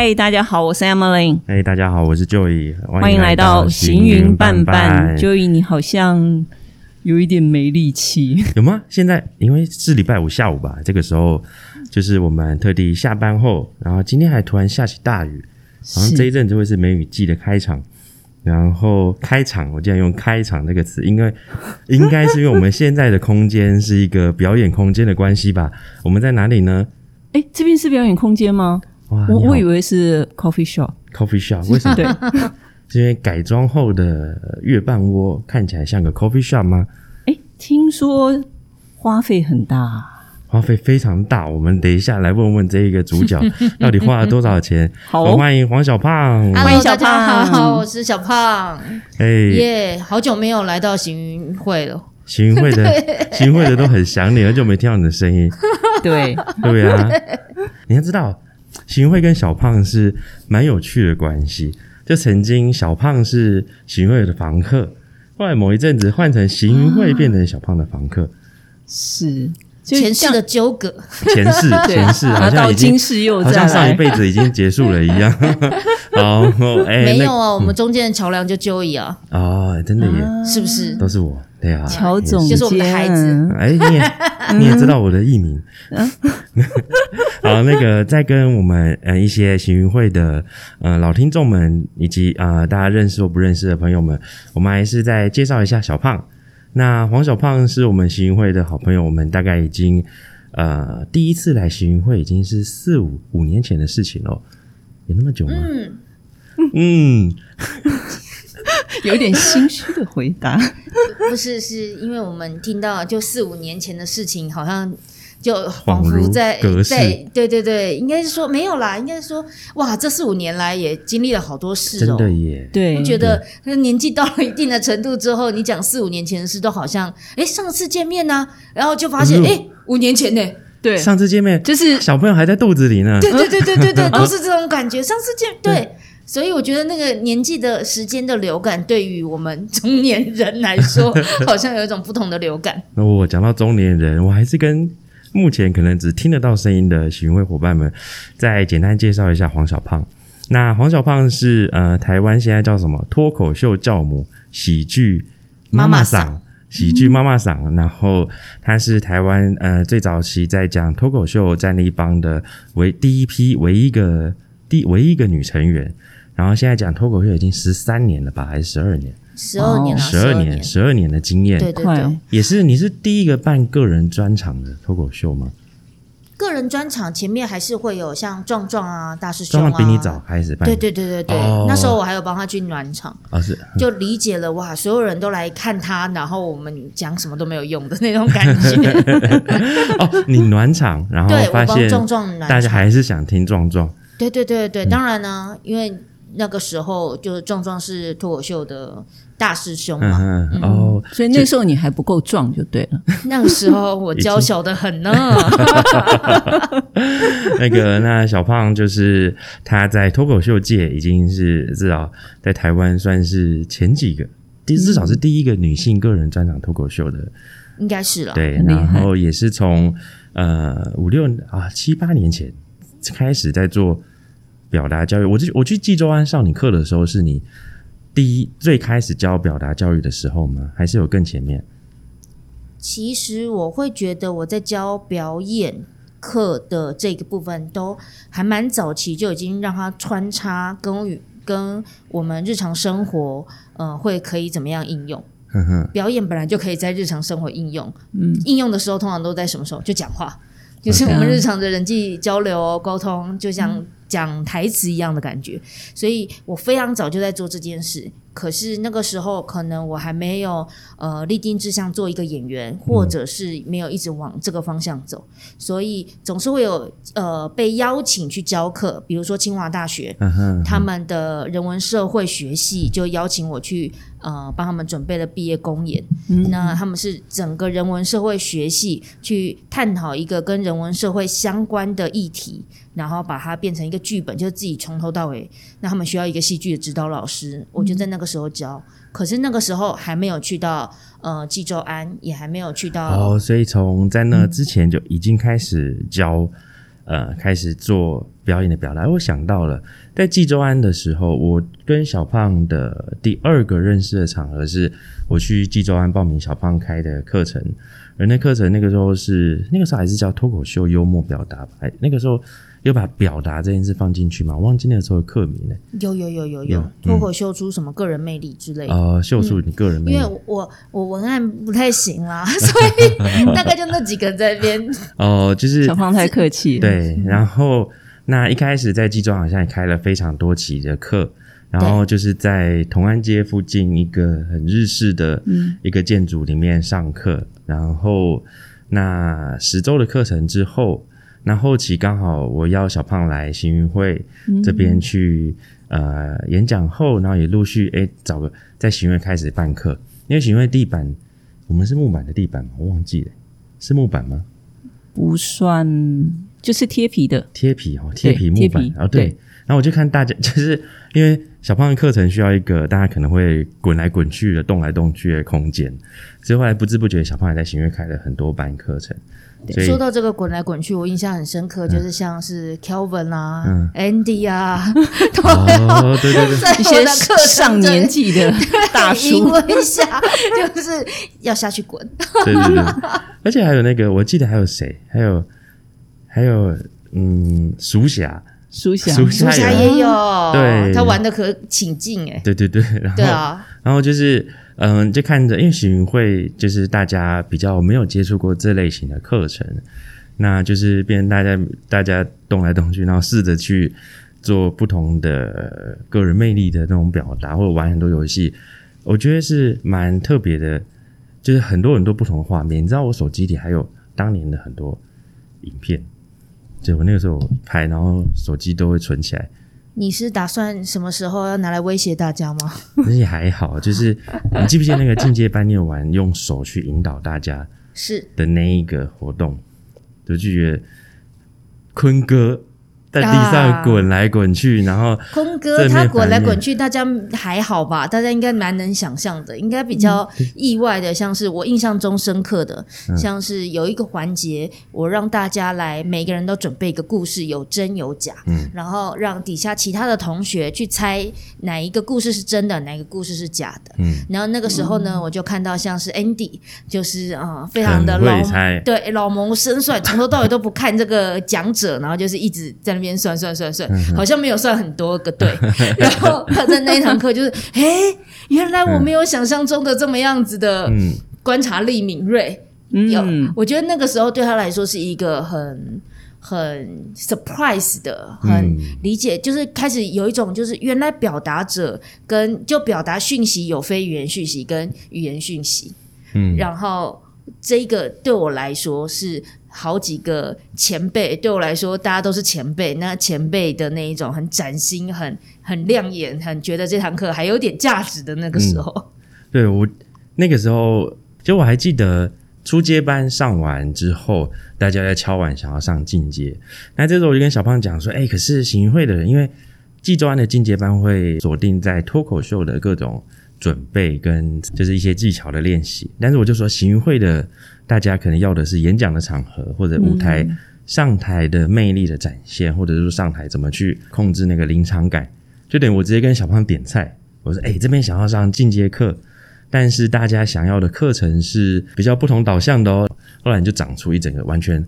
嗨，大家好，我是 Emily，哎，大家好，我是 Joey，欢迎来到行云半半。Joey，你好像有一点没力气，有吗？现在因为是礼拜五下午吧，这个时候就是我们特地下班后，然后今天还突然下起大雨，好像这一阵就会是梅雨季的开场。然后开场，我竟然用“开场”这个词，应该 应该是因为我们现在的空间是一个表演空间的关系吧？我们在哪里呢？哎，这边是表演空间吗？我我以为是 coffee shop。coffee shop 为什么？对，是因为改装后的月半窝看起来像个 coffee shop 吗？哎，听说花费很大。花费非常大，我们等一下来问问这一个主角 到底花了多少钱。好，欢迎黄小胖。欢迎大家好，我是小胖。哎耶，好久没有来到行云会了。行云会的 行云会的都很想你，很久没听到你的声音。对对啊，你要知道，行云会跟小胖是蛮有趣的关系。就曾经小胖是行云会的房客，后来某一阵子换成行云会变成小胖的房客。是。前世的纠葛，前世 前世好像已经好像上一辈子已经结束了一样。好，哎，没有啊，我们中间的桥梁就纠一啊。哦，真的耶，是不是？都是我，对啊。乔总就是我们的孩子。哎，你也 你也知道我的艺名。好，那个再跟我们呃一些行云会的呃老听众们，以及啊大家认识或不认识的朋友们，我们还是再介绍一下小胖。那黄小胖是我们行云会的好朋友，我们大概已经呃第一次来行云会已经是四五五年前的事情了，有那么久吗？嗯嗯，有点心虚的回答，不是，是因为我们听到就四五年前的事情，好像。就恍如在在对对对，应该是说没有啦，应该是说哇，这四五年来也经历了好多事哦，真的耶。对，觉得年纪到了一定的程度之后，你讲四五年前的事，都好像哎上次见面呢，然后就发现哎五年前呢，对，上次见面就是小朋友还在肚子里呢，对对对对对对，都是这种感觉。上次见对，所以我觉得那个年纪的时间的流感，对于我们中年人来说，好像有一种不同的流感。那我讲到中年人，我还是跟。目前可能只听得到声音的巡会伙伴们，再简单介绍一下黄小胖。那黄小胖是呃台湾现在叫什么脱口秀教母、喜剧妈妈嗓、喜剧妈妈嗓。然后她是台湾呃最早期在讲脱口秀战力帮的唯第一批唯一一个第唯一一个女成员。然后现在讲脱口秀已经十三年了吧，还是十二年？十二年了，十二年，十二年。的经验，对对对，也是你是第一个办个人专场的脱口秀吗？个人专场前面还是会有像壮壮啊、大师兄啊，比你早开始办，对对对对对，那时候我还有帮他去暖场啊，是。就理解了哇，所有人都来看他，然后我们讲什么都没有用的那种感觉。哦，你暖场，然后发现壮壮大家还是想听壮壮，对对对对，当然呢，因为那个时候就是壮壮是脱口秀的。大师兄嘛，哦，所以那时候你还不够壮就对了。那个时候我娇小的很呢。那 个那小胖就是他在脱口秀界已经是至少在台湾算是前几个，第至少是第一个女性个人专场脱口秀的，应该是了。对，然后也是从呃五六啊七八年前开始在做表达教育。我去我去济州湾上你课的时候，是你。第一，最开始教表达教育的时候吗？还是有更前面？其实我会觉得我在教表演课的这个部分，都还蛮早期就已经让它穿插跟与跟我们日常生活，呃，会可以怎么样应用？表演本来就可以在日常生活应用，嗯，应用的时候通常都在什么时候？就讲话，就是我们日常的人际交流沟通，就像。讲台词一样的感觉，所以我非常早就在做这件事。可是那个时候，可能我还没有呃立定志向做一个演员，或者是没有一直往这个方向走，所以总是会有呃被邀请去教课，比如说清华大学他们的人文社会学系就邀请我去呃帮他们准备了毕业公演。那他们是整个人文社会学系去探讨一个跟人文社会相关的议题。然后把它变成一个剧本，就是自己从头到尾。那他们需要一个戏剧的指导老师，我就在那个时候教。可是那个时候还没有去到呃济州安，也还没有去到哦。所以从在那之前就已经开始教呃开始做表演的表达。我想到了，在济州安的时候，我跟小胖的第二个认识的场合是我去济州安报名小胖开的课程，而那课程那个时候是那个时候还是叫脱口秀幽默表达吧，那个时候。有把表达这件事放进去吗？我忘记那个时候的课名了。有有有有有有脱口秀出什么个人魅力之类的。呃，秀出你个人魅力。因为我我文案不太行啦，所以大概就那几个在边。哦，就是小胖太客气。对，然后那一开始在济州好像也开了非常多期的课，然后就是在同安街附近一个很日式的一个建筑里面上课，然后那十周的课程之后。那后期刚好我邀小胖来行运会这边去呃演讲后，然后也陆续哎找个在行运会开始办课，因为行运会地板我们是木板的地板嘛，我忘记了。是木板吗？不算，就是贴皮的。贴皮哦，贴皮木板哦对，然后我就看大家 就是因为小胖的课程需要一个大家可能会滚来滚去的动来动去的空间，所以后来不知不觉小胖也在行云会开了很多班课程。说到这个滚来滚去，我印象很深刻，就是像是 Kelvin 啊、Andy 啊，哦，对对对，一些上年纪的大叔，一下就是要下去滚。对对对，而且还有那个，我记得还有谁？还有还有，嗯，鼠侠，鼠侠，鼠侠也有，对，他玩的可起劲哎。对对对，然后对啊，然后就是。嗯，就看着，因为喜云会就是大家比较没有接触过这类型的课程，那就是变大家大家动来动去，然后试着去做不同的个人魅力的那种表达，或者玩很多游戏，我觉得是蛮特别的，就是很多很多不同的画面。你知道我手机里还有当年的很多影片，就我那个时候拍，然后手机都会存起来。你是打算什么时候要拿来威胁大家吗？那也还好，就是你记不记得那个进阶班你有玩用手去引导大家是的那一个活动，就觉得坤哥。在地上滚来滚去，然后空哥他滚来滚去，大家还好吧？大家应该蛮能想象的。应该比较 意外的，像是我印象中深刻的，像是有一个环节，我让大家来，每个人都准备一个故事，有真有假，嗯，然后让底下其他的同学去猜哪一个故事是真的，哪一个故事是假的，嗯，然后那个时候呢，我就看到像是 Andy，就是啊，非常的老对老谋深算，从头到尾都不看这个讲者，然后就是一直在。边算算算算，好像没有算很多个对。然后他在那一堂课就是，哎，原来我没有想象中的这么样子的观察力敏锐。有，我觉得那个时候对他来说是一个很很 surprise 的，很理解，就是开始有一种就是原来表达者跟就表达讯息有非语言讯息跟语言讯息。嗯，然后这个对我来说是。好几个前辈对我来说，大家都是前辈。那前辈的那一种很崭新、很很亮眼、很觉得这堂课还有点价值的那个时候，对我那个时候，就我还记得初阶班上完之后，大家在敲碗想要上进阶。那这时候我就跟小胖讲说：“哎，可是行会的人，因为济州安的进阶班会锁定在脱口秀的各种准备跟就是一些技巧的练习。但是我就说行会的。”大家可能要的是演讲的场合，或者舞台上台的魅力的展现，或者是上台怎么去控制那个临场感。就等于我直接跟小胖点菜，我说：“哎，这边想要上进阶课，但是大家想要的课程是比较不同导向的哦。”后来就长出一整个完全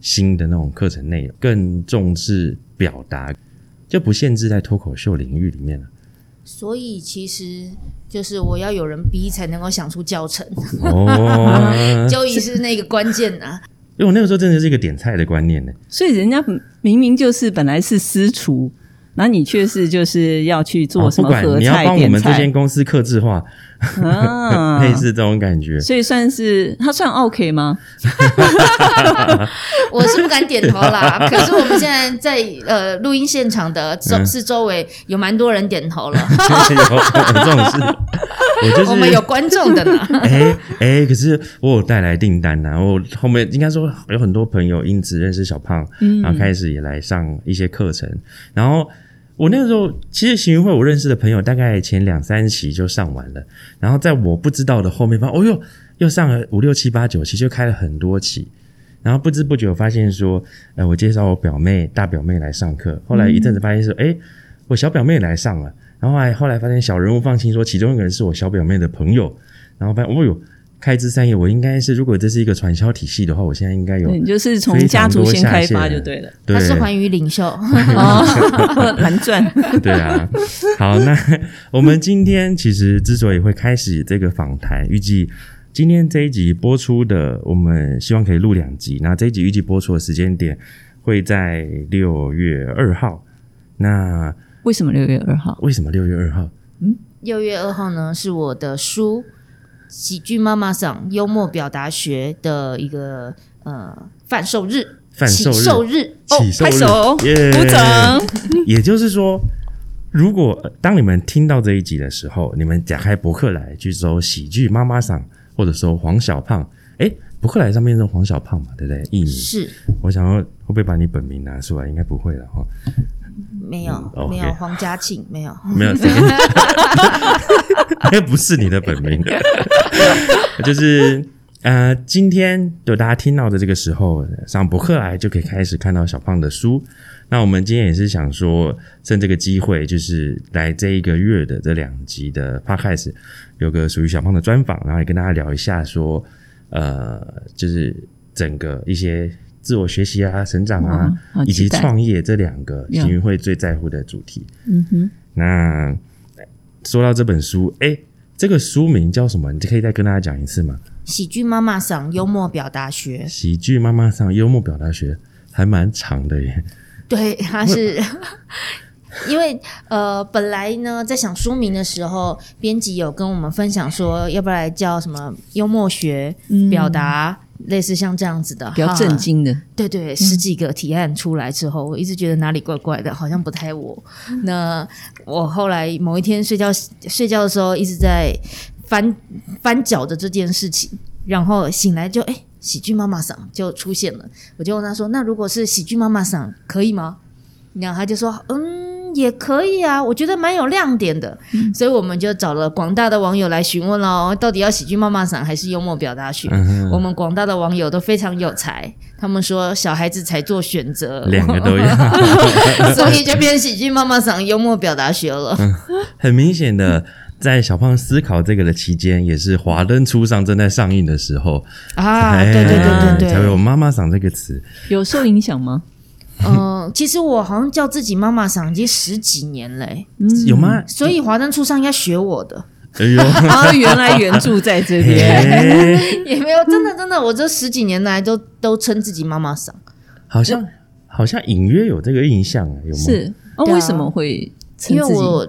新的那种课程内容，更重视表达，就不限制在脱口秀领域里面了。所以其实就是我要有人逼才能够想出教程，交易是那个关键啊。因为我那个时候真的是一个点菜的观念呢。所以人家明明就是本来是私厨，那你却是就是要去做什么合菜你要帮我们这间公司克制化。啊，类似这种感觉，所以算是他算 OK 吗？我是不敢点头啦。可是我们现在在呃录音现场的周是周围有蛮多人点头了。有这种事，我就是我们有观众的呢。哎哎，可是我有带来订单呐。我后面应该说有很多朋友因此认识小胖，然后开始也来上一些课程，然后。我那个时候其实行云会，我认识的朋友大概前两三期就上完了，然后在我不知道的后面方，哦哟，又上了五六七八九期，就开了很多期。然后不知不觉我发现说，呃，我介绍我表妹、大表妹来上课，后来一阵子发现说，哎、我小表妹来上了，然后后来后来发现小人物放心说，其中一个人是我小表妹的朋友，然后发现，哦哟，开枝散叶，我应该是如果这是一个传销体系的话，我现在应该有，你就是从家族先开发就对了。对他是环宇领袖，哦，蓝钻，对啊，好，那我们今天其实之所以会开始这个访谈，预计今天这一集播出的，我们希望可以录两集。那这一集预计播出的时间点会在六月二号。那为什么六月二号？为什么六月二号？嗯六月二号呢是我的书《喜剧妈妈桑幽默表达学》的一个呃贩售日，贩售日起售起，售日拍手，耶鼓掌。也就是说，如果呃当你们听到这一集的时候，你们打开博客来去搜“喜剧妈妈桑”或者说“黄小胖”，诶，博客来上面是黄小胖嘛，对不对？艺名。是我想要会不会把你本名拿出来？应该不会了哈。没有、没有黄嘉庆没有，没有，那不是你的本名，就是呃，今天就大家听到的这个时候，上博客来就可以开始看到小胖的书。那我们今天也是想说，趁这个机会，就是来这一个月的这两集的 podcast 有个属于小胖的专访，然后也跟大家聊一下说，呃，就是整个一些自我学习啊、成长啊以及创业这两个呀行运会最在乎的主题。嗯哼，那说到这本书，哎，这个书名叫什么？你可以再跟大家讲一次吗？喜剧妈妈上幽默表达学，喜剧妈妈上幽默表达学还蛮长的耶。对，它是 因为呃，本来呢在想书名的时候，编辑有跟我们分享说，要不要来叫什么幽默学、表达，类似像这样子的，嗯比较震惊的，对对，十几个提案出来之后，我一直觉得哪里怪怪的，好像不太我。那我后来某一天睡觉睡觉的时候，一直在翻翻搅着这件事情，然后醒来就哎，喜剧妈妈嗓就出现了。我就问他说：“那如果是喜剧妈妈嗓可以吗？”然后他就说：“嗯，也可以啊，我觉得蛮有亮点的。所以我们就找了广大的网友来询问喽，到底要喜剧妈妈嗓还是幽默表达学？我们广大的网友都非常有才，他们说小孩子才做选择，两个都要，所以就变喜剧妈妈嗓幽默表达学了。很明显的。在小胖思考这个的期间，也是《华灯初上》正在上映的时候，啊，对对对对对才会有“对，妈妈嗓”这个词。有受影响吗？嗯，其实我好像叫自己妈妈嗓已经十几年嘞、有吗？所以华灯初上应该学我的，哎呦，啊，原来原著在这边，哎也没有真的真的，我这十几年来都都称自己妈妈嗓。好像好像隐约有这个印象，有吗？是为什么会？因为我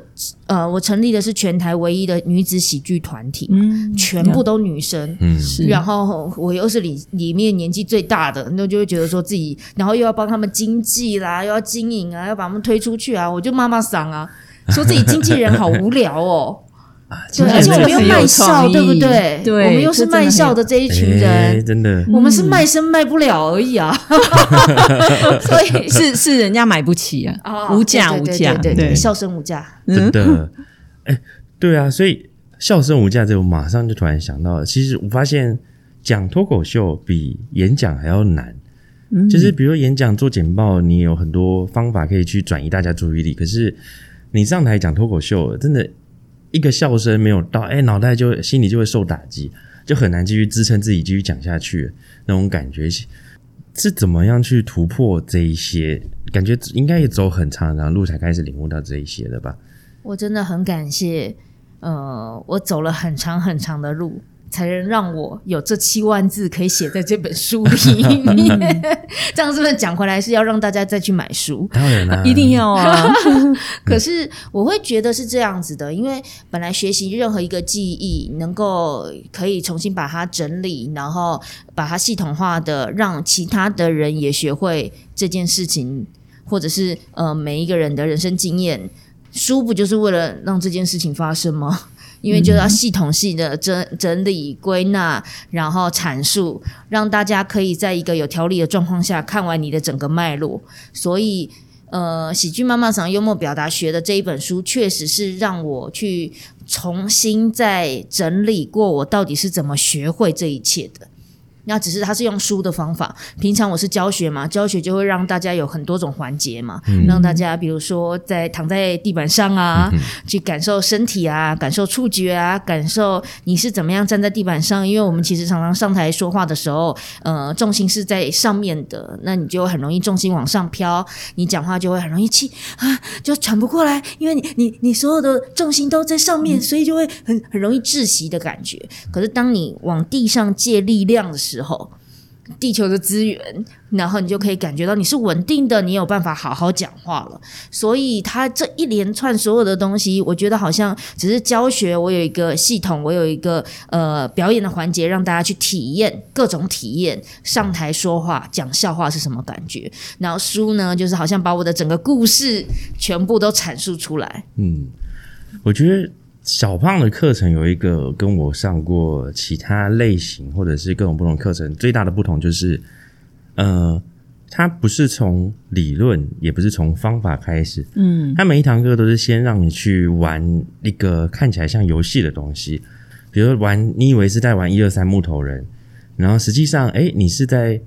呃，我成立的是全台唯一的女子喜剧团体，嗯，全部都女生。嗯，然后我又是里里面年纪最大的，那就会觉得说自己，然后又要帮他们经济啦，又要经营啊，要把他们推出去啊，我就妈妈桑啊，说自己经纪人好无聊哦。对，而且我们又卖笑，对不对？对我们又是卖笑的这一群哎人，真的我们是卖身卖不了而已啊。所以 是是人家买不起啊，啊无价无价，对对对，笑声无价。真的，哎、对啊，所以笑声无价这个，我马上就突然想到了，其实我发现讲脱口秀比演讲还要难。嗯就是比如演讲做简报，你有很多方法可以去转移大家注意力，可是你上台讲脱口秀，真的一个笑声没有到，哎、脑袋就心里就会受打击，就很难继续支撑自己继续讲下去那种感觉。是怎么样去突破这一些？感觉应该也走很长很长路才开始领悟到这一些的吧？我真的很感谢，呃，我走了很长很长的路，才能让我有这七万字可以写在这本书里面。这样是不是讲回来是要让大家再去买书？当然啦、一定要啊，可是我会觉得是这样子的，因为本来学习任何一个记忆，能够可以重新把它整理，然后把它系统化的，让其他的人也学会这件事情，或者是呃每一个人的人生经验。书不就是为了让这件事情发生吗？因为就要系统性的整整理、归纳，然后阐述，让大家可以在一个有条理的状况下看完你的整个脉络。所以，呃，喜剧妈妈想幽默表达学的这一本书，确实是让我去重新再整理过我到底是怎么学会这一切的。那只是他是用书的方法，平常我是教学嘛，教学就会让大家有很多种环节嘛，让大家比如说在躺在地板上啊，去感受身体啊，感受触觉啊，感受你是怎么样站在地板上，因为我们其实常常上台说话的时候，呃，重心是在上面的，那你就很容易重心往上飘，你讲话就会很容易气啊，就喘不过来，因为你你你所有的重心都在上面，所以就会很很容易窒息的感觉。可是当你往地上借力量的时候，之后，地球的资源，然后你就可以感觉到你是稳定的，你有办法好好讲话了。所以，他这一连串所有的东西，我觉得好像只是教学。我有一个系统，我有一个呃表演的环节，让大家去体验各种体验。上台说话、讲笑话是什么感觉？然后书呢，就是好像把我的整个故事全部都阐述出来。嗯，我觉得。小胖的课程有一个跟我上过其他类型或者是各种不同课程最大的不同就是，呃，它不是从理论，也不是从方法开始，嗯，他每一堂课都是先让你去玩一个看起来像游戏的东西，比如玩，你以为是在玩一二三木头人，然后实际上，哎，你是在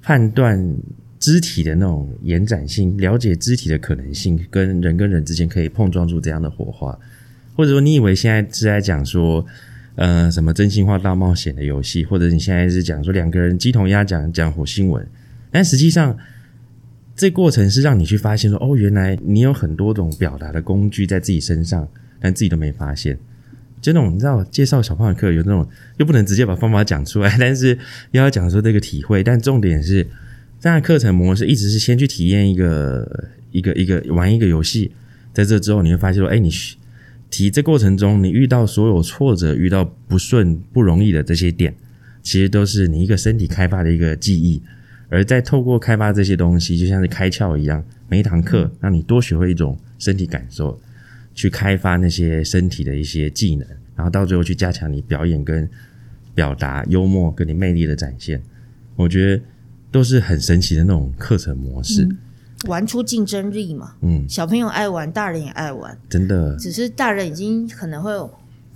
判断肢体的那种延展性，了解肢体的可能性，跟人跟人之间可以碰撞出怎样的火花。或者说，你以为现在是在讲说，呃，什么真心话大冒险的游戏，或者你现在是讲说两个人鸡同鸭讲讲火星文，但实际上，这过程是让你去发现说，哦，原来你有很多种表达的工具在自己身上，但自己都没发现。就那种你知道，介绍小胖的课有那种，又不能直接把方法讲出来，但是又要讲说这个体会。但重点是，这样的课程模式一直是先去体验一个一个一个玩一个游戏，在这之后你会发现说，哎，你。提这过程中，你遇到所有挫折、遇到不顺、不容易的这些点，其实都是你一个身体开发的一个记忆。而在透过开发这些东西，就像是开窍一样，每一堂课让你多学会一种身体感受，去开发那些身体的一些技能，然后到最后去加强你表演跟表达、幽默跟你魅力的展现。我觉得都是很神奇的那种课程模式。玩出竞争力嘛，嗯，小朋友爱玩，大人也爱玩，真的。只是大人已经可能会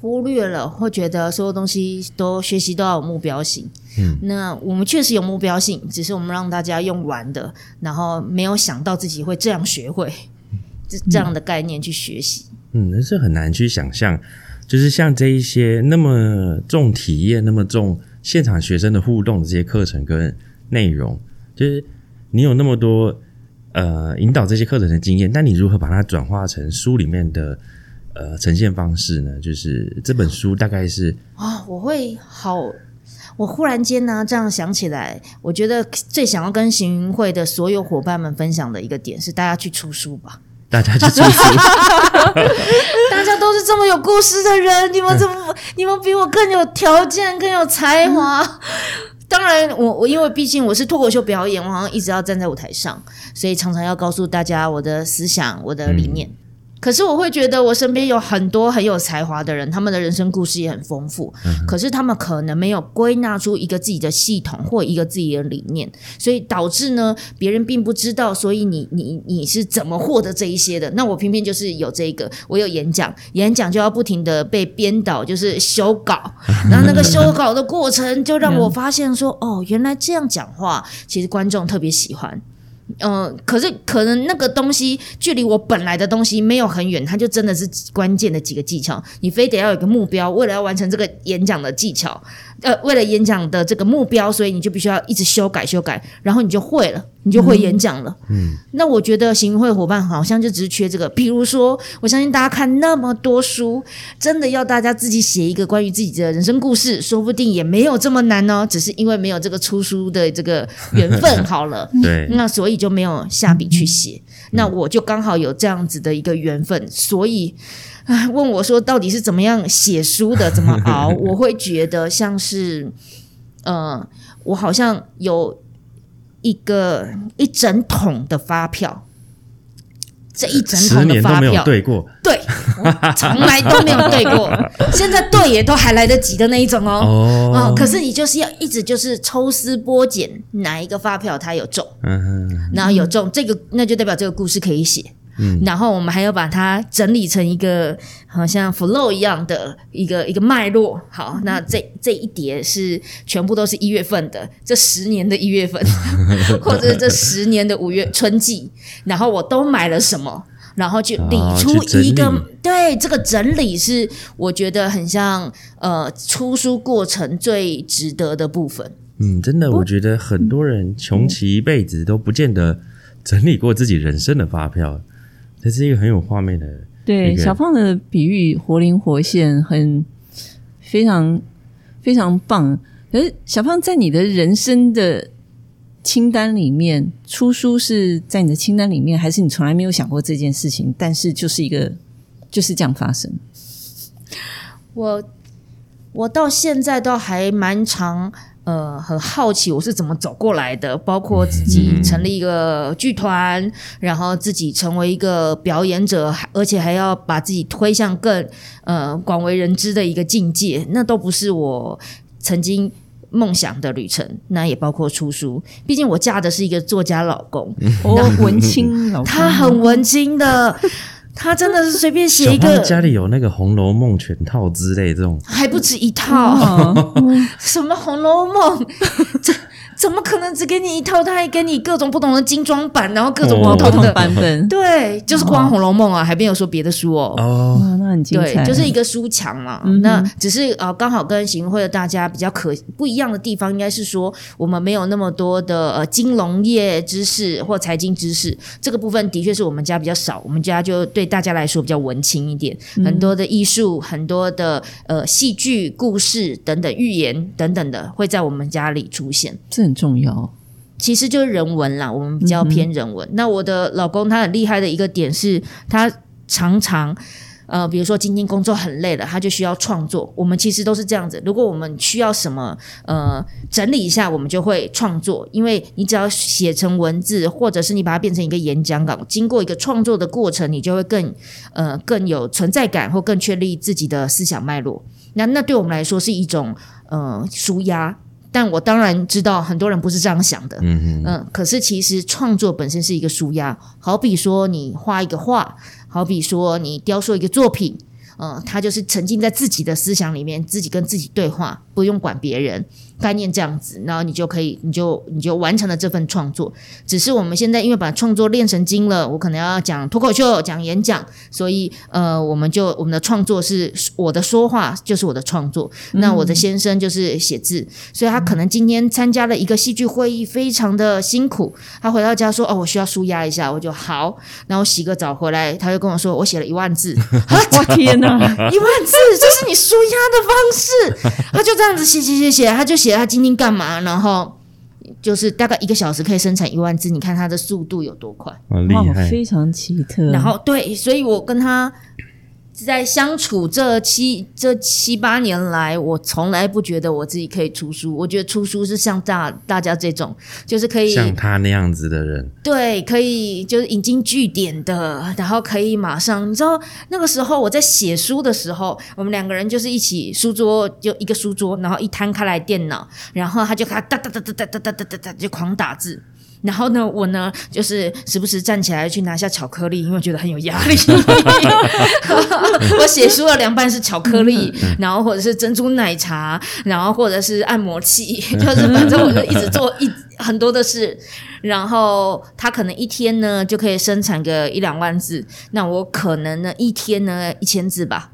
忽略了，会觉得所有东西都学习都要有目标性。嗯，那我们确实有目标性，只是我们让大家用玩的，然后没有想到自己会这样学会这这样的概念去学习。嗯，那是很难去想象，就是像这一些那么重体验、那么重现场学生的互动的这些课程跟内容，就是你有那么多。呃，引导这些课程的经验，但你如何把它转化成书里面的呃呈现方式呢？就是这本书大概是啊，我会好，我忽然间呢这样想起来，我觉得最想要跟行云会的所有伙伴们分享的一个点是，大家去出书吧，大家去出书，大家都是这么有故事的人，你们怎么，你们比我更有条件，更有才华。当然，我我因为毕竟我是脱口秀表演，我好像一直要站在舞台上，所以常常要告诉大家我的思想、我的理念。可是我会觉得，我身边有很多很有才华的人，他们的人生故事也很丰富。可是他们可能没有归纳出一个自己的系统或一个自己的理念，所以导致呢，别人并不知道。所以你你你是怎么获得这一些的？那我偏偏就是有这个，我有演讲，演讲就要不停的被编导，就是修稿。然后那个修稿的过程，就让我发现说，哦，原来这样讲话，其实观众特别喜欢。嗯，可是可能那个东西距离我本来的东西没有很远，它就真的是关键的几个技巧。你非得要有个目标，为了要完成这个演讲的技巧，呃，为了演讲的这个目标，所以你就必须要一直修改修改，然后你就会了。你就会演讲了。嗯，那我觉得行会伙伴好像就只是缺这个。比如说，我相信大家看那么多书，真的要大家自己写一个关于自己的人生故事，说不定也没有这么难哦。只是因为没有这个出书的这个缘分，好了，对，那所以就没有下笔去写。那我就刚好有这样子的一个缘分，所以啊，问我说到底是怎么样写书的，怎么熬？我会觉得像是，呃，我好像有。一个一整桶的发票，这一整桶的发票对过，对，从来都没有对过。现在对也都还来得及的那一种哦。哦，可是你就是要一直就是抽丝剥茧，哪一个发票它有中，嗯，然后有中这个，那就代表这个故事可以写。然后我们还要把它整理成一个好像 flow 一样的一个一个脉络。好，那这这一叠是全部都是一月份的，这十年的一月份，或者这十年的五月春季，然后我都买了什么？然后就理出一个，对这个整理是我觉得很像呃出书过程最值得的部分。嗯，真的，我觉得很多人穷其一辈子都不见得整理过自己人生的发票，这是一个很有画面的。对，小胖的比喻活灵活现，很非常非常棒。可是小胖在你的人生的。清单里面出书是在你的清单里面，还是你从来没有想过这件事情？但是就是一个就是这样发生。我我到现在都还蛮常呃很好奇我是怎么走过来的，包括自己成立一个剧团，然后自己成为一个表演者，而且还要把自己推向更呃广为人知的一个境界，那都不是我曾经。梦想的旅程，那也包括出书。毕竟我嫁的是一个作家老公，哦，文青老公，他很文青的，他真的是随便写一个。家里有那个《红楼梦》全套之类这种，还不止一套。什么《红楼梦》？这。怎么可能只给你一套？他还给你各种不同的精装版，然后各种不同的 版本。对，就是光《红楼梦》啊，还没有说别的书哦。哦，那很精彩。对，就是一个书墙嘛。那只是呃，刚好跟行会的大家比较可不一样的地方，应该是说我们没有那么多的呃金融业知识或财经知识。这个部分的确是我们家比较少。我们家就对大家来说比较文青一点，很多的艺术、很多的呃戏剧、故事等等、寓言等等的会在我们家里出现。这很重要，其实就是人文啦，我们比较偏人文。那我的老公他很厉害的一个点是，他常常呃，比如说今天工作很累了，他就需要创作。我们其实都是这样子，如果我们需要什么呃整理一下，我们就会创作。因为你只要写成文字，或者是你把它变成一个演讲稿，经过一个创作的过程，你就会更呃更有存在感，或更确立自己的思想脉络。那那对我们来说是一种呃舒压。但我当然知道很多人不是这样想的，嗯嗯，可是其实创作本身是一个舒压，好比说你画一个画，好比说你雕塑一个作品，嗯，他就是沉浸在自己的思想里面，自己跟自己对话，不用管别人。概念这样子，然后你就可以，你就你就完成了这份创作。只是我们现在因为把创作练成精了，我可能要讲脱口秀、讲演讲，所以呃，我们就我们的创作是我的说话就是我的创作。那我的先生就是写字，所以他可能今天参加了一个戏剧会议，非常的辛苦。他回到家说：“哦，我需要舒压一下。”我就好，然后洗个澡回来，他就跟我说：“我写了一万字。”我天哪，一万字，这是你舒压的方式？他就这样子写写写写，他就写。他今天干嘛？然后就是大概一个小时可以生产一万只，你看他的速度有多快？厉害，非常奇特。然后对，所以我跟他。在相处这七这七八年来，我从来不觉得我自己可以出书。我觉得出书是像大大家这种，就是可以像他那样子的人，对，可以就是引经据典的，然后可以马上。你知道那个时候我在写书的时候，我们两个人就是一起书桌就一个书桌，然后一摊开来电脑，然后他就开哒哒哒哒哒哒哒哒哒就狂打字。然后呢，我呢就是时不时站起来去拿下巧克力，因为觉得很有压力。我写书的凉拌是巧克力，然后或者是珍珠奶茶，然后或者是按摩器，就是反正我就一直做一很多的事。然后他可能一天呢就可以生产个一两万字，那我可能呢一天呢一千字吧。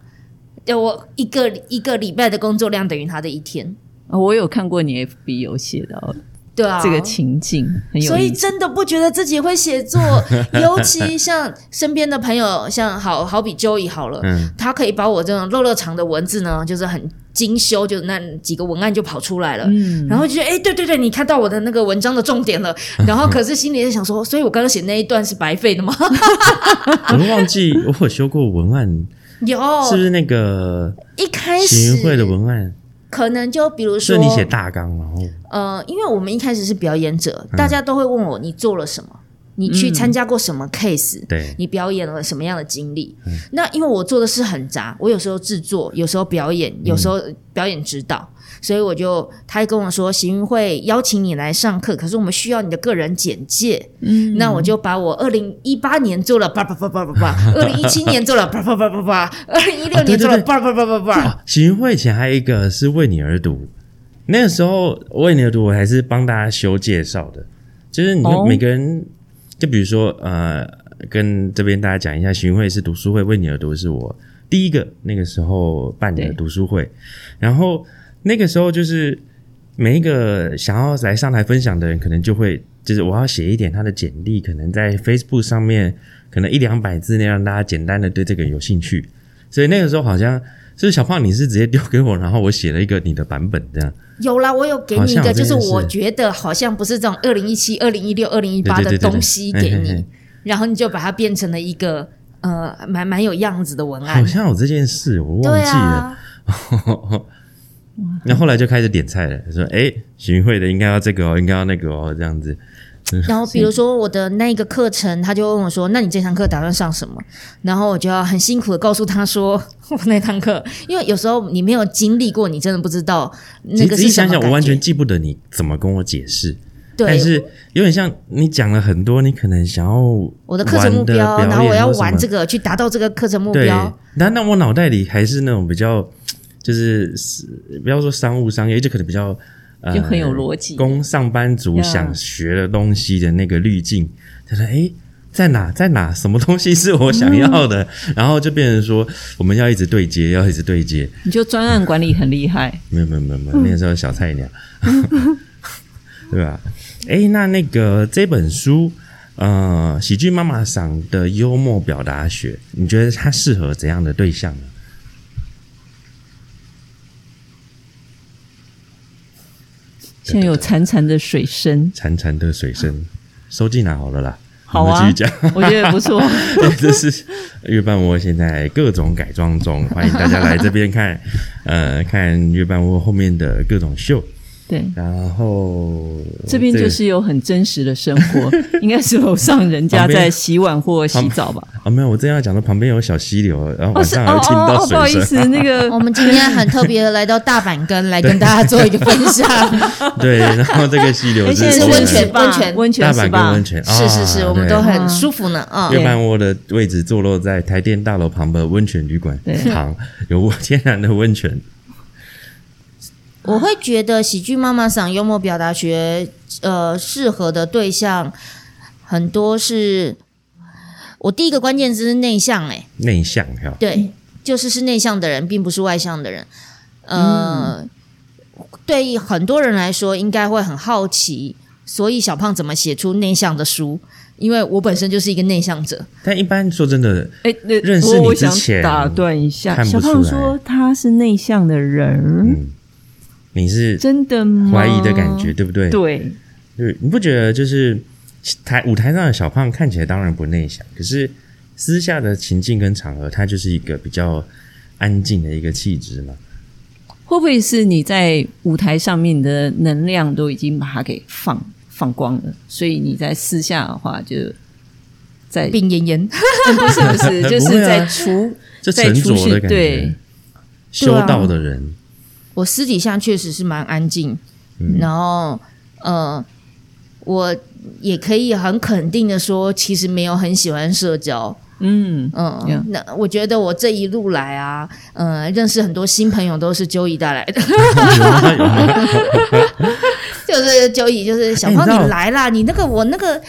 要我一个一个礼拜的工作量等于他的一天。我有看过你 FB 有写的。对啊，这个情境很有所以真的不觉得自己会写作，尤其像身边的朋友，像好好比 Joey 好了，他可以把我这种肉肉长的文字呢，就是很精修，就那几个文案就跑出来了，嗯。然后就觉得哎，对对对，你看到我的那个文章的重点了，然后可是心里在想说，所以我刚刚写那一段是白费的吗？我都忘记我有修过文案，有。是不是那个一开始会的文案？可能就比如说，你写大纲，然后呃，因为我们一开始是表演者，大家都会问我你做了什么，你去参加过什么 case？、对，你表演了什么样的经历？那因为我做的事很杂，我有时候制作，有时候表演，有时候表演指导，所以我就他跟我说，行运会邀请你来上课，可是我们需要你的个人简介。嗯，那我就把我二零一八年做了叭叭叭叭叭叭，二零一七年做了叭叭叭叭叭，二零一六年做了叭叭叭叭叭。哦，喜运会前还有一个是为你而读，那个时候为你而读，我还是帮大家修介绍的，就是你哦。每个人，就比如说呃，跟这边大家讲一下，行运会是读书会，为你而读是我第一个那个时候办的读书会，然后那个时候就是每一个想要来上台分享的人，可能就会就是我要写一点他的简历，可能在 Facebook 上面可能一两百字内，让大家简单的对这个有兴趣。所以那个时候好像就是小胖，你是直接丢给我，然后我写了一个你的版本这样。有啦，我有给你一个，就是我觉得好像不是这种二零一七、二零一六、二零一八的东西给你然后你就把它变成了一个呃蛮蛮有样子的文案好。像有这件事，我忘对记了。啊，那后来就开始点菜了，说：“哎，巡会的应该要这个哦，应该要那个哦，这样子。然后比如说我的那个课程，他就问我说：“那你这堂课打算上什么？”然后我就要很辛苦的告诉他说：“我那堂课，因为有时候你没有经历过，你真的不知道那个其实仔细想想。我完全记不得你怎么跟我解释，对但是有点像你讲了很多，你可能想要我的课程目标，然后我要玩这个去达到这个课程目标。，但那我脑袋里还是那种比较，就是是不要说商务商业，就可能比较呃，就很有逻辑供上班族想学的东西的那个滤镜，他说：“哎，在哪，在哪？什么东西是我想要的？”然后就变成说，我们要一直对接，要一直对接。你就专案管理很厉害，没有，没有，没有，没有，那个时候小菜鸟，对吧？哎，那那个这本书，呃，喜剧妈妈赏的幽默表达学，你觉得它适合怎样的对象呢？现在有潺潺的水声，潺潺的水声，收进来好了啦。好啊继续讲。我觉得不错。对，这是月半窝现在各种改装中，欢迎大家来这边看，呃，看月半窝后面的各种秀。对，然后这边就是有很真实的生活，应该是楼上人家在洗碗或洗澡吧？啊，没有，我正要讲的旁边有小溪流，然后哦，晚上还会听哦哦，不好。意思，那个 我们今天很特别的来到大阪根来跟大家做一个分享。对，然后这个溪流是是温泉吧温泉温泉大阪跟是吧？温泉，是是是，啊我们都很舒服呢。啊，月半窝的位置坐落在台电大楼旁的温泉旅馆对旁，有天然的温泉。我会觉得喜剧妈妈赏幽默表达学，呃，适合的对象很多是。我第一个关键字是内向、欸，内向哈，对，就是是内向的人，并不是外向的人。呃，对于很多人来说，应该会很好奇，所以小胖怎么写出内向的书？因为我本身就是一个内向者，但一般说真的，哎，那认识你我我想之前打断一下，小胖说他是内向的人，嗯，你是真的吗？怀疑的感觉，对不对？对，对，你不觉得就是台舞台上的小胖看起来当然不内向，可是私下的情境跟场合，他就是一个比较安静的一个气质嘛。会不会是你在舞台上面的能量都已经把它给放放光了，所以你在私下的话就在病恹恹。是不是，就是在出这沉在除去着的感觉对，修道的人，我私底下确实是蛮安静，嗯然后呃，我也可以很肯定的说，其实没有很喜欢社交。嗯，嗯那我觉得我这一路来啊，呃，认识很多新朋友都是周怡带来的？就是九乙，就是小胖哎你来啦，你那个我那个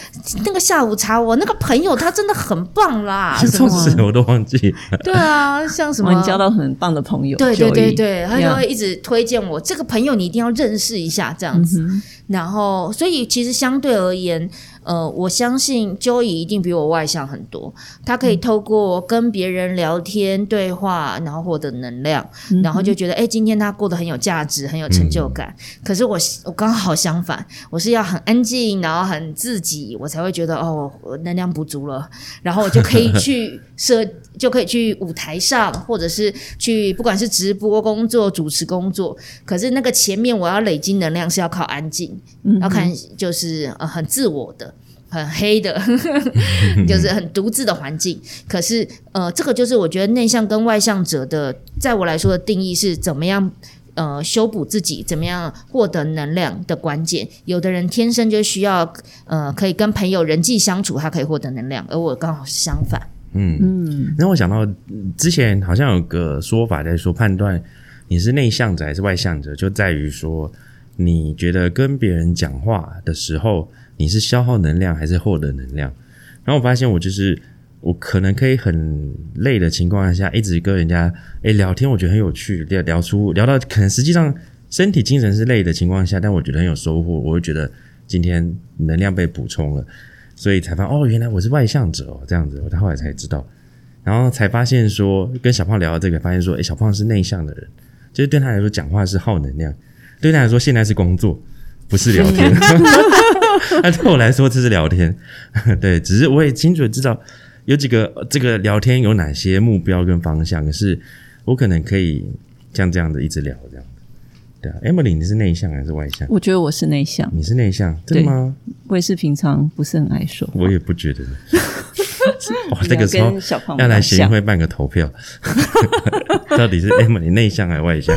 那个下午茶，我那个朋友他真的很棒啦，什这么种事我都忘记。对啊，像什，么你交到很棒的朋友，对对对对，他就会一直推荐我这个朋友，你一定要认识一下这样子。嗯然后，所以其实相对而言，呃，我相信 Joey 一定比我外向很多。他可以透过跟别人聊天对话，然后获得能量，嗯然后就觉得，哎，今天他过得很有价值，很有成就感。可是我我刚好相反，我是要很安静，然后很自己，我才会觉得哦，我能量不足了，然后我就可以去社，就可以去舞台上，或者是去不管是直播工作、主持工作。可是那个前面我要累积能量是要靠安静，嗯要看就是呃很自我的。很黑的，就是很独自的环境。可是，呃，这个就是我觉得内向跟外向者的，在我来说的定义是怎么样，呃，修补自己，怎么样获得能量的关键。有的人天生就需要，呃，可以跟朋友人际相处，他可以获得能量，而我刚好是相反。嗯，嗯，让我想到嗯之前好像有个说法在说，判断你是内向者还是外向者，就在于说你觉得跟别人讲话的时候，你是消耗能量还是获得能量。然后我发现我就是我可能可以很累的情况下，一直跟人家诶聊天，我觉得很有趣，聊聊出聊到可能实际上身体精神是累的情况下，但我觉得很有收获，我会觉得今天能量被补充了。所以才发现哦，原来我是外向者哦，这样子，我后来才知道，然后才发现说，跟小胖聊到这个，发现说，哎，小胖是内向的人，就是对他来说讲话是耗能量，对他来说现在是工作，不是聊天。那对我来说这是聊天，对，只是我也清楚的知道有几个呃这个聊天有哪些目标跟方向，可是我可能可以像这样子一直聊这样。对啊，Emily，你是内向还是外向？我觉得我是内向，你是内向，真的吗？我也是平常不是很爱说话。我也不觉得。哇，这个时候要来协会办个投票，到底是 Emily 内向还是外向？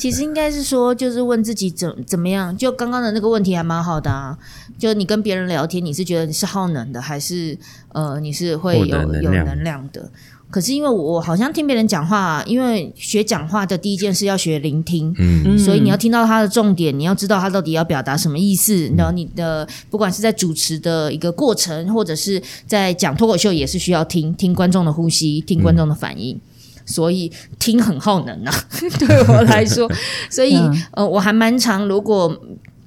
其实应该是说，就是问自己怎怎么样。就刚刚的那个问题还蛮好的啊。就你跟别人聊天，你是觉得你是耗能的，还是呃你是会有有能量能量的？可是因为我好像听别人讲话，因为学讲话的第一件事要学聆听，嗯，所以你要听到他的重点，你要知道他到底要表达什么意思。然后你的不管是在主持的一个过程，或者是在讲脱口秀，也是需要听听观众的呼吸，听观众的反应。所以听很耗能啊，对我来说，所以嗯呃，我还蛮常，如果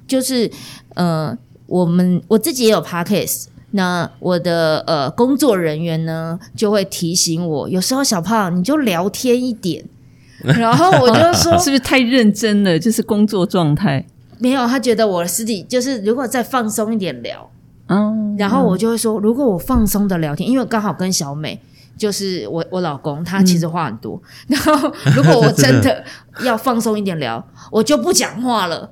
就是呃，我们我自己也有 podcast，那我的呃工作人员呢就会提醒我，有时候小胖你就聊天一点，然后我就说是不是太认真了？就是工作状态。没有，他觉得我私底就是如果再放松一点聊，嗯，然后我就会说，如果我放松的聊天，因为刚好跟小美。就是我我老公，他其实话很多。然后如果我真的要放松一点聊，我就不讲话了。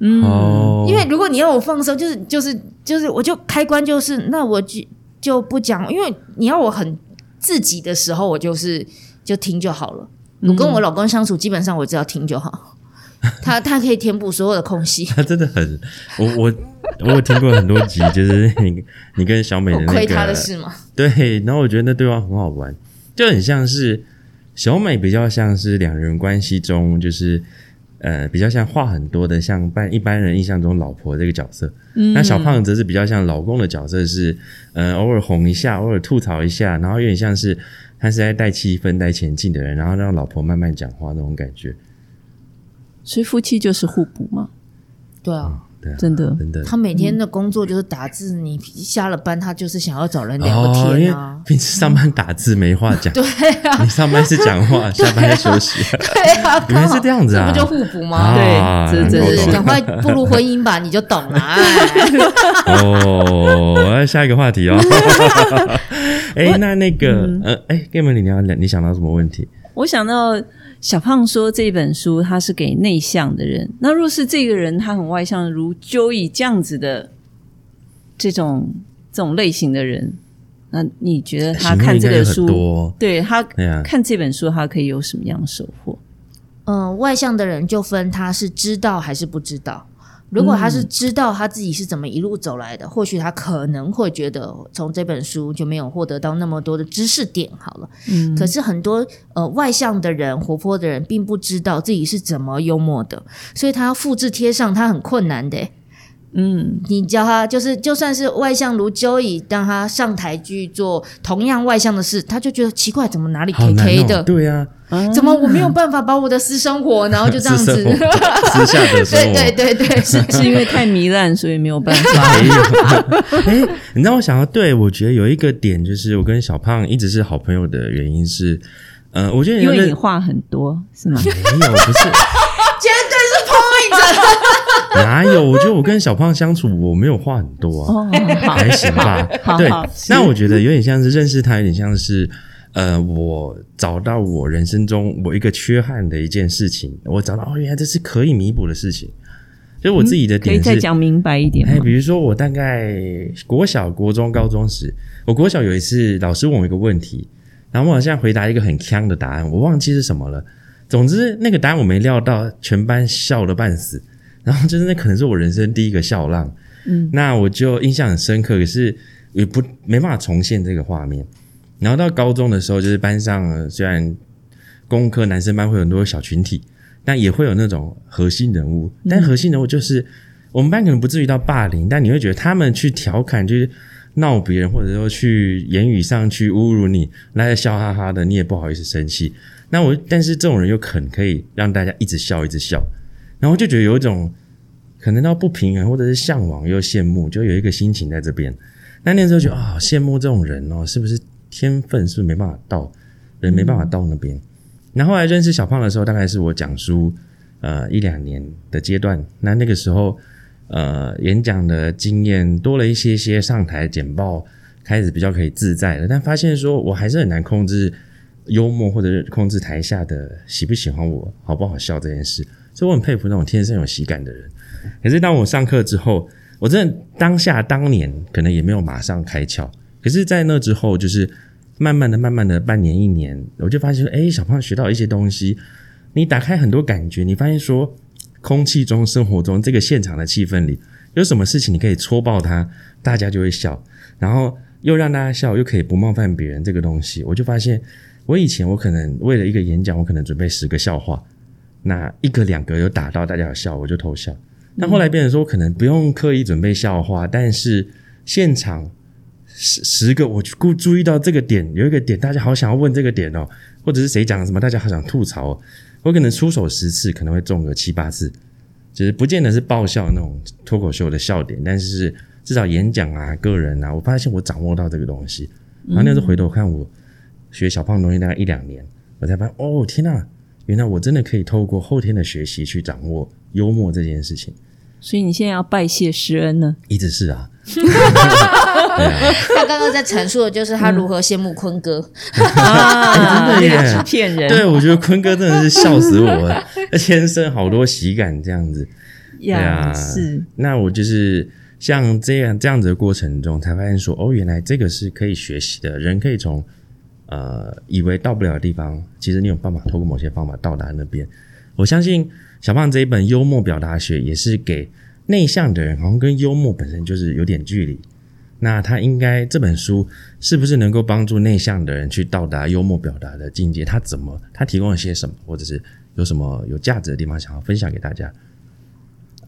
嗯，哦，因为如果你要我放松，就是就是就是，我就开关就是，那我就就不讲，因为你要我很自己的时候，我就是就听就好了。我跟我老公相处，基本上我只要听就好，他他可以填补所有的空隙。他真的很，我我我有听过很多集，就是 你你跟小美的那我亏他的个？对，然后我觉得那对话很好玩，就很像是小美比较像是两人关系中，就是呃比较像话很多的，像般一般人印象中老婆这个角色。那小胖则是比较像老公的角色是，呃偶尔哄一下，偶尔吐槽一下，然后有点像是他是在带气氛、带前进的人，然后让老婆慢慢讲话那种感觉。所以夫妻就是互补嘛，对啊，对啊，真的。真的。他每天的工作就是打字，你下了班他就是想要找人聊天啊。平时上班打字没话讲，对啊，你上班是讲话，下班是休息，对啊，原来是这样子啊这不就互补吗？啊对这这就是赶快步入婚姻吧，你就懂了。哎哦，我要下一个话题哦。哎，那那个呃，哎，根本你要你想到什么问题？我想到小胖说这本书他是给内向的人，那若是这个人他很外向，如 Joey 这样子的这种这种类型的人，那你觉得他看这个书，对他看这本书，他可以有什么样的收获？嗯，外向的人就分他是知道还是不知道。如果他是知道他自己是怎么一路走来的，或许他可能会觉得从这本书就没有获得到那么多的知识点。好了，嗯可是很多呃外向的人、活泼的人，并不知道自己是怎么幽默的，所以他复制贴上，他很困难的欸。嗯，你教他，就是就算是外向如 Joey，当他上台去做同样外向的事，他就觉得奇怪，怎么哪里好 K 难 K 的？哦。对啊，怎么我没有办法把我的私生活，然后就这样子？私生活私下的生活对对对对，是是因为太糜烂，所以没有办法。没有。哎，你让我想到，对我觉得有一个点，就是我跟小胖一直是好朋友的原因是，呃，我觉得因为你话很多，是吗？没有，不是。绝对是 point。哪有？我觉得我跟小胖相处，我没有话很多啊。哦，还行吧对那我觉得有点像是认识他，有点像是呃，我找到我人生中我一个缺憾的一件事情，我找到哦，原来这是可以弥补的事情。所以我自己的可以点是，再讲明白一点哎，比如说我大概国小、国中、高中时，我国小有一次老师问我一个问题，然后我好像回答一个很呛的答案，我忘记是什么了。总之那个答案我没料到，全班笑的半死。然后就是那可能是我人生第一个笑浪，嗯，那我就印象很深刻，可是也不没办法重现这个画面。然后到高中的时候，就是班上呃虽然工科男生班会有很多小群体，但也会有那种核心人物，但核心人物就是、我们班可能不至于到霸凌，但你会觉得他们去调侃，就是闹别人，或者说去言语上去侮辱你，大家笑哈哈的，你也不好意思生气。那我但是这种人又肯可以让大家一直笑，一直笑，然后就觉得有一种可能到不平衡，或者是向往又羡慕，就有一个心情在这边。那那时候觉得啊、好羡慕这种人哦，是不是天分是不是没办法到，人没办法到那边？然后后来认识小胖的时候，大概是我讲书呃一两年的阶段。那那个时候呃演讲的经验多了一些些，上台简报开始比较可以自在了，但发现说我还是很难控制幽默或者是控制台下的喜不喜欢我、好不好笑这件事。所以我很佩服那种天生有喜感的人。可是当我上课之后，我真的当下当年可能也没有马上开窍，可是，在那之后，就是慢慢的、慢慢的，半年、一年，我就发现说，哎，小胖学到一些东西，你打开很多感觉，你发现说，空气中、生活中这个现场的气氛里，有什么事情你可以戳爆它，大家就会笑，然后又让大家笑，又可以不冒犯别人，这个东西，我就发现，我以前我可能为了一个演讲，我可能准备十个笑话，那一个两个有打到大家有笑，我就偷笑。但后来变成说，我可能不用刻意准备笑话，但是现场十十个我注注意到这个点，有一个点大家好想要问这个点哦，或者是谁讲什么，大家好想吐槽、哦，我可能出手十次，可能会中个七八次，就是不见得是爆笑那种脱口秀的笑点，但是至少演讲啊、个人啊，我发现我掌握到这个东西。然后那时候回头看我学小胖的东西大概一两年，我才发现哦天呐，原来我真的可以透过后天的学习去掌握幽默这件事情。所以你现在要拜谢师恩呢？一直是啊，他刚刚在阐述的就是他如何羡慕坤哥，啊，真的是骗人，对我觉得坤哥真的是笑死我了，他天生好多喜感这样子。对呀，啊，是。那我就是像这样这样子的过程中，才发现说，哦，原来这个是可以学习的，人可以从呃以为到不了的地方，其实你有办法透过某些方法到达那边。我相信小胖这一本幽默表达学也是给内向的人，好像跟幽默本身就是有点距离。那他应该这本书是不是能够帮助内向的人去到达幽默表达的境界？他怎么？他提供了些什么，或者是有什么有价值的地方想要分享给大家？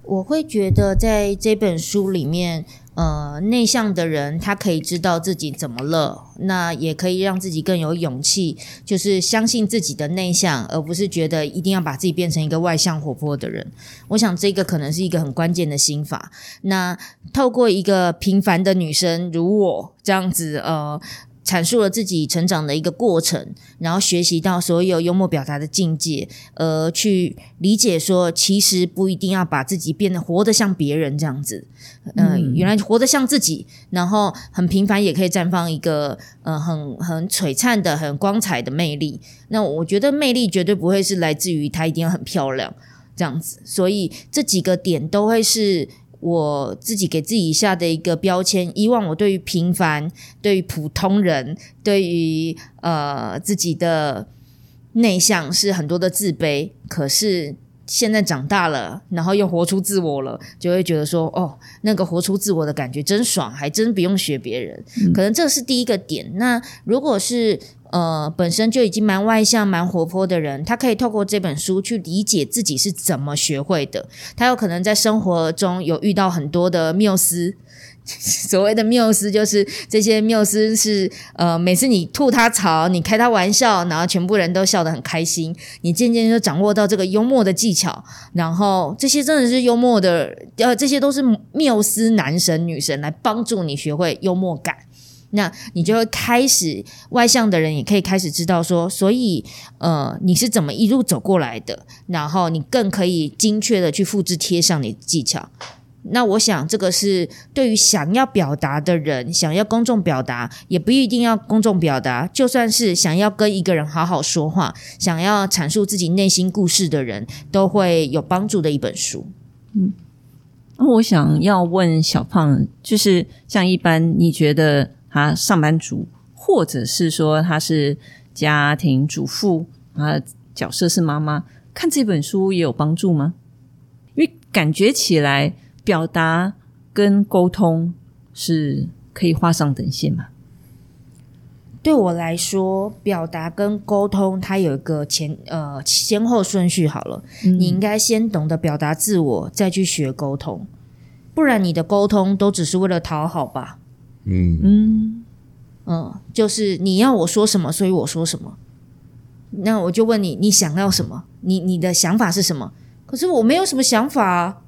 我会觉得在这本书里面，呃，内向的人他可以知道自己怎么了，那也可以让自己更有勇气，就是相信自己的内向，而不是觉得一定要把自己变成一个外向活泼的人。我想这个可能是一个很关键的心法。那透过一个平凡的女生如我这样子，呃。阐述了自己成长的一个过程，然后学习到所有幽默表达的境界，呃，去理解说，其实不一定要把自己变得活得像别人这样子，嗯、原来活得像自己，然后很平凡也可以绽放一个呃很很璀璨的、很光彩的魅力。那我觉得魅力绝对不会是来自于她一定要很漂亮这样子，所以这几个点都会是。我自己给自己下的一个标签，以往我对于平凡、对于普通人、对于呃自己的内向是很多的自卑，可是现在长大了，然后又活出自我了，就会觉得说，哦，那个活出自我的感觉真爽，还真不用学别人。可能这是第一个点。那如果是呃本身就已经蛮外向、蛮活泼的人，他可以透过这本书去理解自己是怎么学会的。他有可能在生活中有遇到很多的缪斯。所谓的缪斯，就是这些缪斯是呃，每次你吐他槽，你开他玩笑，然后全部人都笑得很开心。你渐渐就掌握到这个幽默的技巧，然后这些真的是幽默的，呃，这些都是缪斯男神女神来帮助你学会幽默感。那你就会开始，外向的人也可以开始知道说，所以呃，你是怎么一路走过来的，然后你更可以精确的去复制贴上你的技巧。那我想，这个是对于想要表达的人，想要公众表达，也不一定要公众表达，就算是想要跟一个人好好说话，想要阐述自己内心故事的人，都会有帮助的一本书。嗯那我想要问小胖，就是像一般你觉得他上班族，或者是说他是家庭主妇啊，角色是妈妈，看这本书也有帮助吗？因为感觉起来表达跟沟通是可以画上等线嘛。对我来说，表达跟沟通它有一个前呃先后顺序。好了，你应该先懂得表达自我，再去学沟通，不然你的沟通都只是为了讨好吧。嗯嗯嗯，就是你要我说什么，所以我说什么。那我就问你，你想要什么？你你的想法是什么？可是我没有什么想法啊。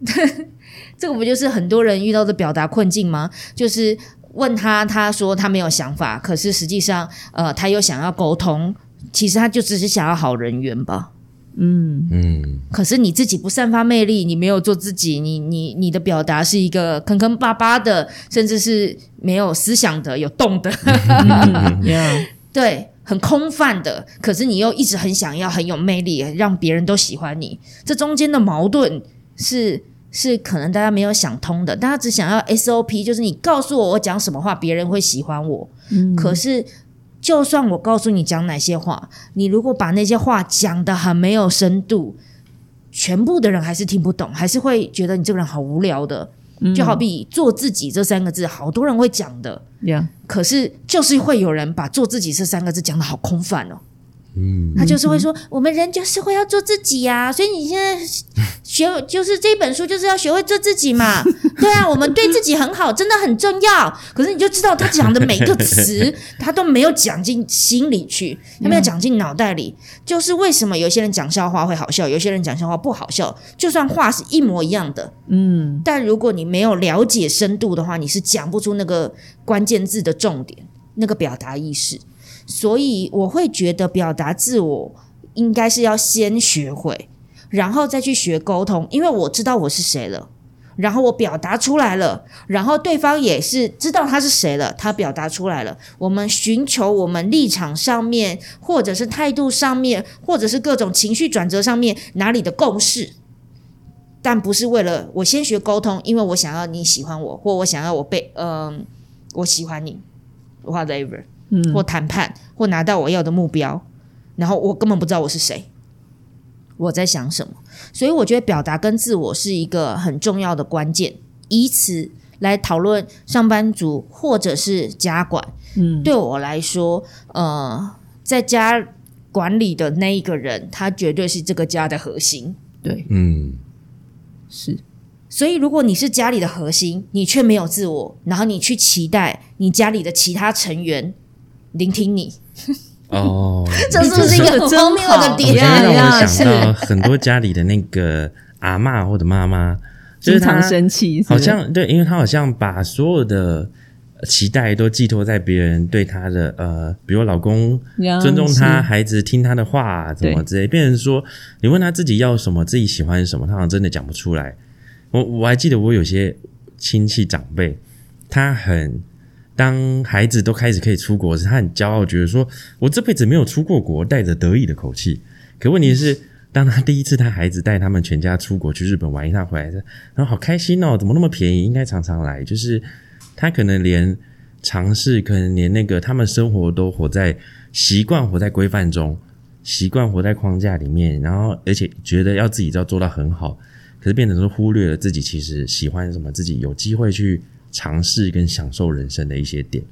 这个不就是很多人遇到的表达困境吗？就是问他，他说他没有想法，可是实际上，呃，他又想要沟通，其实他就只是想要好人缘吧。嗯嗯可是你自己不散发魅力，你没有做自己，你你你的表达是一个坑坑巴巴的，甚至是没有思想的、有动的。对，很空泛的，可是你又一直很想要，很有魅力，让别人都喜欢你。这中间的矛盾是是可能大家没有想通的，大家只想要 SOP，就是你告诉我我讲什么话，别人会喜欢我。嗯可是就算我告诉你讲哪些话，你如果把那些话讲的很没有深度，全部的人还是听不懂，还是会觉得你这个人好无聊的。就好比“做自己”这三个字，好多人会讲的可是就是会有人把“做自己”这三个字讲的好空泛哦。嗯他就是会说，我们人就是会要做自己呀、所以你现在学就是这本书就是要学会做自己嘛。对啊，我们对自己很好，真的很重要。可是你就知道他讲的每个词，他都没有讲进心里去，他没有讲进脑袋里。就是为什么有些人讲笑话会好笑，有些人讲笑话不好笑，就算话是一模一样的，嗯但如果你没有了解深度的话，你是讲不出那个关键字的重点，那个表达意识。所以我会觉得表达自我应该是要先学会，然后再去学沟通，因为我知道我是谁了。然后我表达出来了，然后对方也是知道他是谁了，他表达出来了。我们寻求我们立场上面，或者是态度上面，或者是各种情绪转折上面哪里的共识，但不是为了我先学沟通，因为我想要你喜欢我，或我想要我被嗯、我喜欢你，whatever，嗯。或谈判，或拿到我要的目标，然后我根本不知道我是谁，我在想什么，所以我觉得表达跟自我是一个很重要的关键，以此来讨论上班族或者是家管。嗯。对我来说，呃，在家管理的那一个人，他绝对是这个家的核心。对。嗯。是。所以，如果你是家里的核心，你却没有自我，然后你去期待你家里的其他成员聆听你，哦，这是不是一个很荒谬的我点？现在让呀我想到很多家里的那个阿嬷或者妈妈，就是常生气，好像对，因为她好像把所有的期待都寄托在别人对她的呃，比如老公尊重她，孩子听她的话，怎么之类，变成说你问她自己要什么，自己喜欢什么，她好像真的讲不出来。我我还记得我有些亲戚长辈，他很。当孩子都开始可以出国时，他很骄傲，觉得说：“我这辈子没有出过国，带着得意的口气。”可问题是，当他第一次他孩子带他们全家出国去日本玩一趟回来，然后好开心哦，怎么那么便宜？应该常常来。就是他可能连尝试，可能连那个他们生活都活在习惯活在规范中，习惯活在框架里面，然后而且觉得要自己要做到很好，可是变成说忽略了自己其实喜欢什么，自己有机会去尝试跟享受人生的一些点，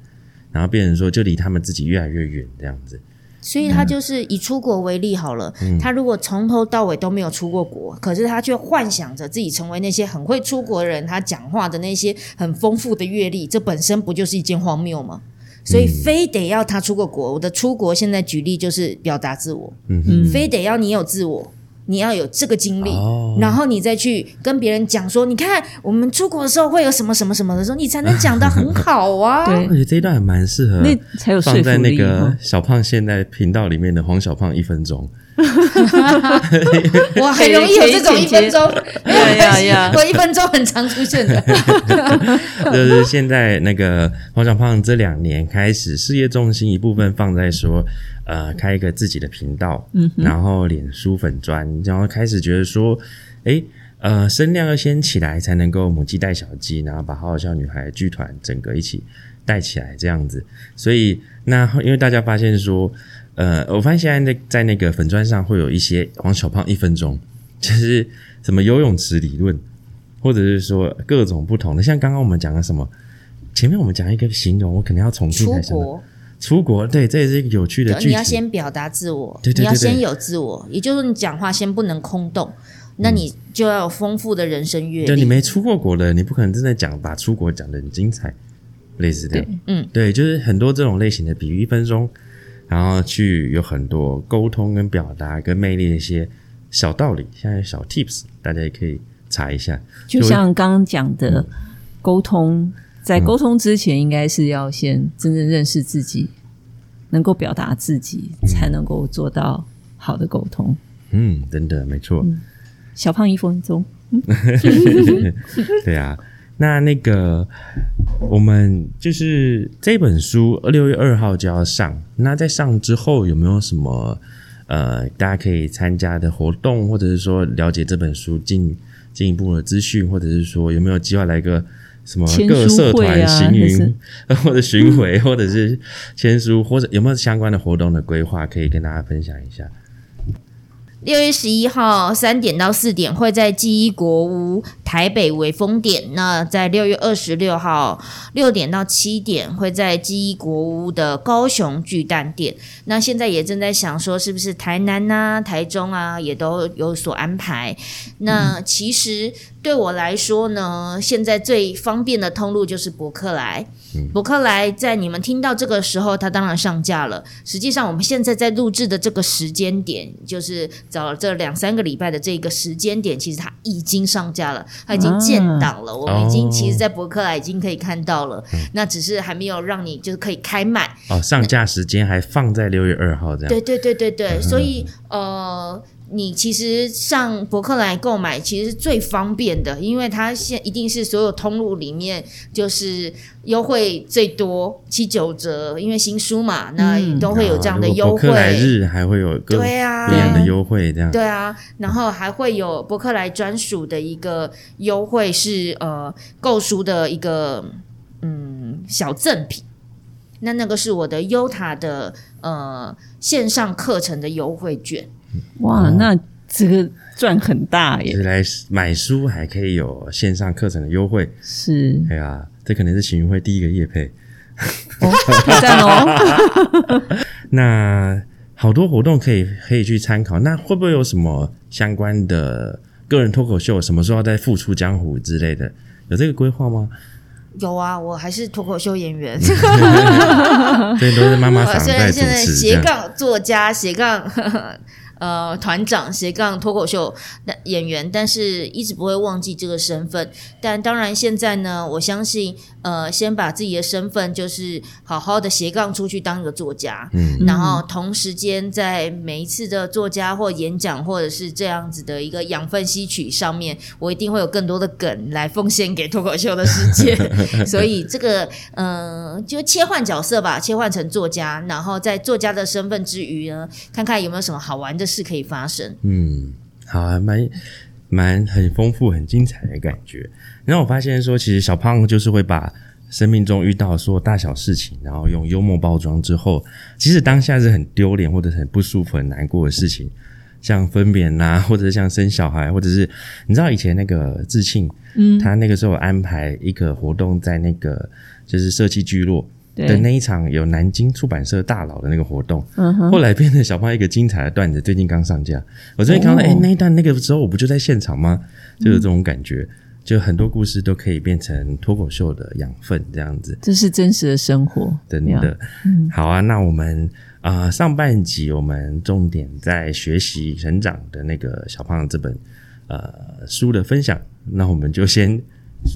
然后变成说就离他们自己越来越远这样子。所以他就是以出国为例好了，他如果从头到尾都没有出过国，可是他却幻想着自己成为那些很会出国的人，他讲话的那些很丰富的阅历，这本身不就是一件荒谬吗？所以非得要他出过国。我的出国现在举例就是表达自我，嗯哼，非得要你有自我，你要有这个经历，哦。然后你再去跟别人讲说，你看我们出国的时候会有什么什么什么的时候，你才能讲得很好啊。对。我觉得这一段还蛮适合那才有放在那个小胖现在频道里面的黄小胖一分钟，我很容易有这种一分钟，我一分钟很常出现的。就是现在那个黄小胖这两年开始事业重心一部分放在说，呃，开一个自己的频道，嗯，然后脸书粉砖，然后开始觉得说，哎，呃，声量要先起来，才能够母鸡带小鸡，然后把好好笑女孩剧团整个一起带起来这样子。所以那因为大家发现说，呃，我发现现在在在那个粉砖上会有一些黄小胖一分钟，就是什么游泳池理论。或者是说各种不同的，像刚刚我们讲的什么，前面我们讲一个形容，我可能要重新出才想到国，出国，对，这也是一个有趣的句子。你要先表达自我，对对对对你要先有自我，也就是说你讲话先不能空洞，那你就要有丰富的人生阅历。对你没出过国的，你不可能真的讲把出国讲的很精彩，类似这样。嗯，对，就是很多这种类型的比喻，一分钟，然后去有很多沟通跟表达跟魅力的一些小道理，现在小 tips，大家也可以查一下。就像刚刚讲的沟通，在沟通之前，应该是要先真正认识自己，能够表达自己，才能够做到好的沟通。嗯，真的没错。小胖一分钟，对啊，那那个我们就是这本书六月二号就要上，那在上之后有没有什么呃大家可以参加的活动，或者是说了解这本书进进一步的资讯，或者是说有没有计划来个什么各社团行云 或者巡回，或者是签书，或者有没有相关的活动的规划可以跟大家分享一下？六月十一号三点到四点会在记忆国屋台北微风点。那在六月二十六号六点到七点会在记忆国屋的高雄巨蛋店。那现在也正在想说，是不是台南呐、台中啊也都有所安排？那其实对我来说呢，现在最方便的通路就是博客来。博客来在你们听到这个时候，它当然上架了。实际上，我们现在在录制的这个时间点，就是找了这两三个礼拜的这个时间点，其实它已经上架了，它已经建档了。我们已经哦其实，在博客来已经可以看到了，那只是还没有让你就是可以开卖。哦，上架时间还放在六月二号这样。对对对对对，所以呃，你其实上博客来购买其实是最方便的，因为它现一定是所有通路里面就是优惠最多七九折，因为新书嘛，那嗯都会有这样的优博客来。日还会有各对啊不一样的优惠这样。对啊，然后还会有博客来专属的一个优惠是呃购书的一个嗯小赠品，那那个是我的优塔的呃线上课程的优惠券。哇，那这个赚很大耶！就是来买书还可以有线上课程的优惠，是哎呀，这可能是行云会第一个业配。哦，太赞哦！那好多活动可以可以去参考，那会不会有什么相关的个人脱口秀，什么时候要再复出江湖之类的？有这个规划吗？有啊，我还是脱口秀演员，这都是妈妈 我桑在主虽然现在持这样。斜杠作家、斜杠呃团长、斜杠脱口秀演员，但是一直不会忘记这个身份。但当然现在呢，我相信呃，先把自己的身份就是好好的斜杠出去当一个作家，嗯然后同时间在每一次的作家或演讲或者是这样子的一个养分吸取上面，我一定会有更多的梗来奉献给脱口秀的世界。所以这个嗯、呃就切换角色吧，切换成作家，然后在作家的身份之余呢，看看有没有什么好玩的事可以发生。嗯，好啊，蛮蛮很丰富、很精彩的感觉。然后我发现说，其实小胖就是会把生命中遇到所有大小事情，然后用幽默包装之后，即使当下是很丢脸或者很不舒服、很难过的事情，像分娩呐、或者是像生小孩，或者是你知道以前那个志庆，嗯，他那个时候安排一个活动在那个就是社区聚落。的，那一场有南京出版社大佬的那个活动，后来变成小胖一个精彩的段子，最近刚上架。我最近看到，哦哎、那一段那个时候我不就在现场吗？就有这种感觉，就很多故事都可以变成脱口秀的养分，这样子，这是真实的生活，的。好啊，那我们啊、呃上半集我们重点在学习成长的那个小胖这本呃书的分享，那我们就先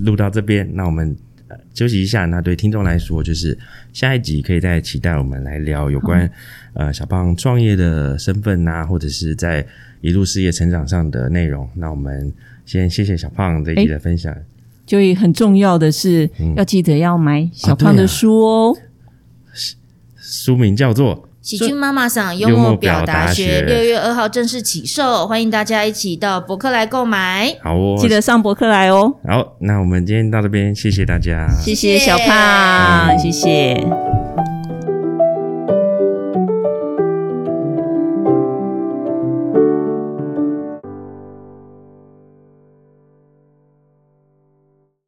录到这边。那我们呃休息一下。那对听众来说，就是下一集可以再期待我们来聊有关呃小胖创业的身份呐、或者是在一路事业成长上的内容。那我们先谢谢小胖这一集的分享。就很重要的是，要记得要买小胖的书哦。书名叫做喜剧妈妈桑幽幽默默表表达学六月二号正式起售，欢迎大家一起到博客来购买。好哦，记得上博客来哦。好，那我们今天到这边，谢谢大家，谢谢小胖，谢谢。